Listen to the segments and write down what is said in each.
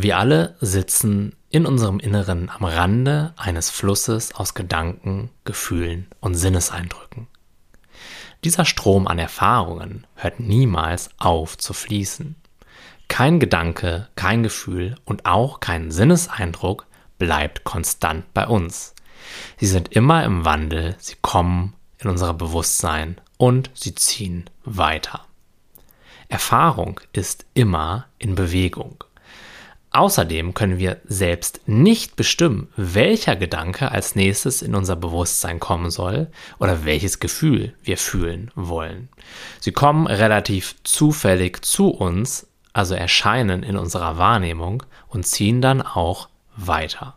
Wir alle sitzen in unserem Inneren am Rande eines Flusses aus Gedanken, Gefühlen und Sinneseindrücken. Dieser Strom an Erfahrungen hört niemals auf zu fließen. Kein Gedanke, kein Gefühl und auch kein Sinneseindruck bleibt konstant bei uns. Sie sind immer im Wandel, sie kommen in unser Bewusstsein und sie ziehen weiter. Erfahrung ist immer in Bewegung. Außerdem können wir selbst nicht bestimmen, welcher Gedanke als nächstes in unser Bewusstsein kommen soll oder welches Gefühl wir fühlen wollen. Sie kommen relativ zufällig zu uns, also erscheinen in unserer Wahrnehmung und ziehen dann auch weiter.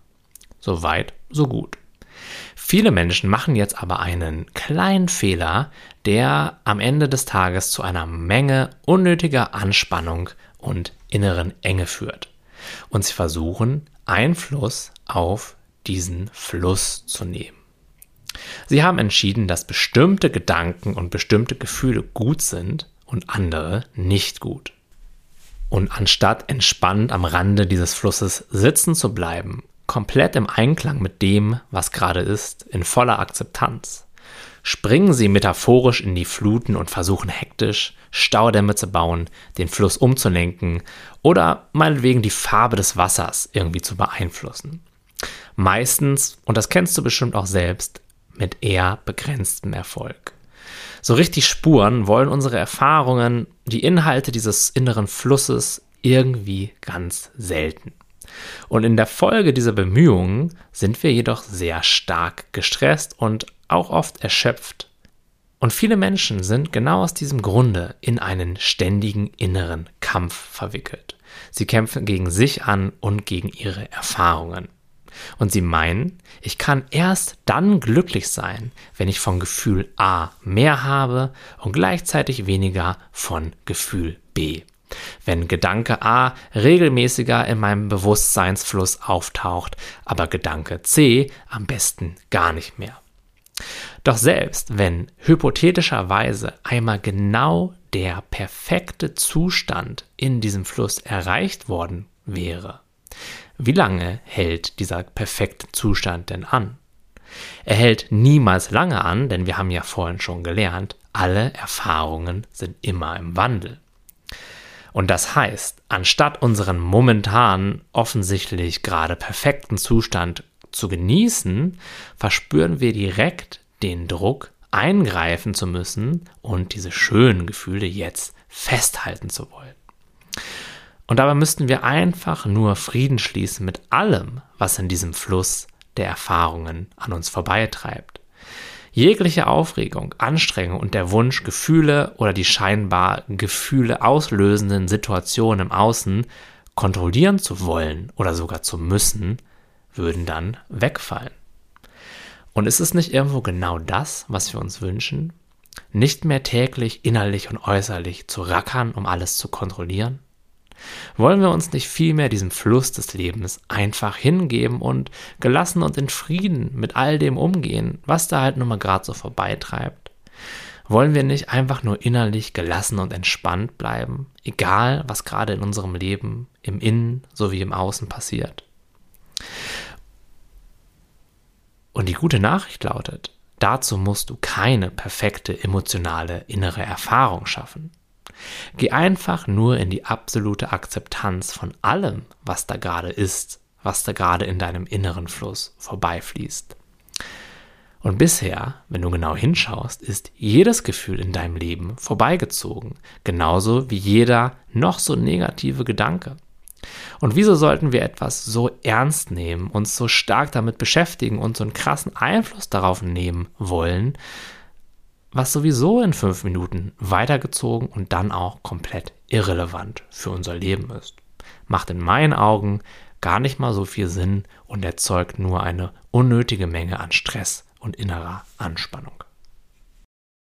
So weit, so gut. Viele Menschen machen jetzt aber einen kleinen Fehler, der am Ende des Tages zu einer Menge unnötiger Anspannung und inneren Enge führt. Und sie versuchen, Einfluss auf diesen Fluss zu nehmen. Sie haben entschieden, dass bestimmte Gedanken und bestimmte Gefühle gut sind und andere nicht gut. Und anstatt entspannt am Rande dieses Flusses sitzen zu bleiben komplett im Einklang mit dem, was gerade ist, in voller Akzeptanz. Springen sie metaphorisch in die Fluten und versuchen hektisch Staudämme zu bauen, den Fluss umzulenken oder meinetwegen die Farbe des Wassers irgendwie zu beeinflussen. Meistens, und das kennst du bestimmt auch selbst, mit eher begrenztem Erfolg. So richtig spuren wollen unsere Erfahrungen die Inhalte dieses inneren Flusses irgendwie ganz selten. Und in der Folge dieser Bemühungen sind wir jedoch sehr stark gestresst und auch oft erschöpft. Und viele Menschen sind genau aus diesem Grunde in einen ständigen inneren Kampf verwickelt. Sie kämpfen gegen sich an und gegen ihre Erfahrungen. Und sie meinen, ich kann erst dann glücklich sein, wenn ich von Gefühl A mehr habe und gleichzeitig weniger von Gefühl B wenn Gedanke A regelmäßiger in meinem Bewusstseinsfluss auftaucht, aber Gedanke C am besten gar nicht mehr. Doch selbst wenn hypothetischerweise einmal genau der perfekte Zustand in diesem Fluss erreicht worden wäre, wie lange hält dieser perfekte Zustand denn an? Er hält niemals lange an, denn wir haben ja vorhin schon gelernt, alle Erfahrungen sind immer im Wandel. Und das heißt, anstatt unseren momentan offensichtlich gerade perfekten Zustand zu genießen, verspüren wir direkt den Druck, eingreifen zu müssen und diese schönen Gefühle jetzt festhalten zu wollen. Und dabei müssten wir einfach nur Frieden schließen mit allem, was in diesem Fluss der Erfahrungen an uns vorbeitreibt. Jegliche Aufregung, Anstrengung und der Wunsch, Gefühle oder die scheinbar Gefühle auslösenden Situationen im Außen kontrollieren zu wollen oder sogar zu müssen, würden dann wegfallen. Und ist es nicht irgendwo genau das, was wir uns wünschen? Nicht mehr täglich innerlich und äußerlich zu rackern, um alles zu kontrollieren? Wollen wir uns nicht vielmehr diesem Fluss des Lebens einfach hingeben und gelassen und in Frieden mit all dem umgehen, was da halt nun mal gerade so vorbeitreibt? Wollen wir nicht einfach nur innerlich gelassen und entspannt bleiben, egal was gerade in unserem Leben im Innen sowie im Außen passiert? Und die gute Nachricht lautet, dazu musst du keine perfekte emotionale innere Erfahrung schaffen. Geh einfach nur in die absolute Akzeptanz von allem, was da gerade ist, was da gerade in deinem inneren Fluss vorbeifließt. Und bisher, wenn du genau hinschaust, ist jedes Gefühl in deinem Leben vorbeigezogen, genauso wie jeder noch so negative Gedanke. Und wieso sollten wir etwas so ernst nehmen, uns so stark damit beschäftigen und so einen krassen Einfluss darauf nehmen wollen, was sowieso in fünf Minuten weitergezogen und dann auch komplett irrelevant für unser Leben ist. Macht in meinen Augen gar nicht mal so viel Sinn und erzeugt nur eine unnötige Menge an Stress und innerer Anspannung.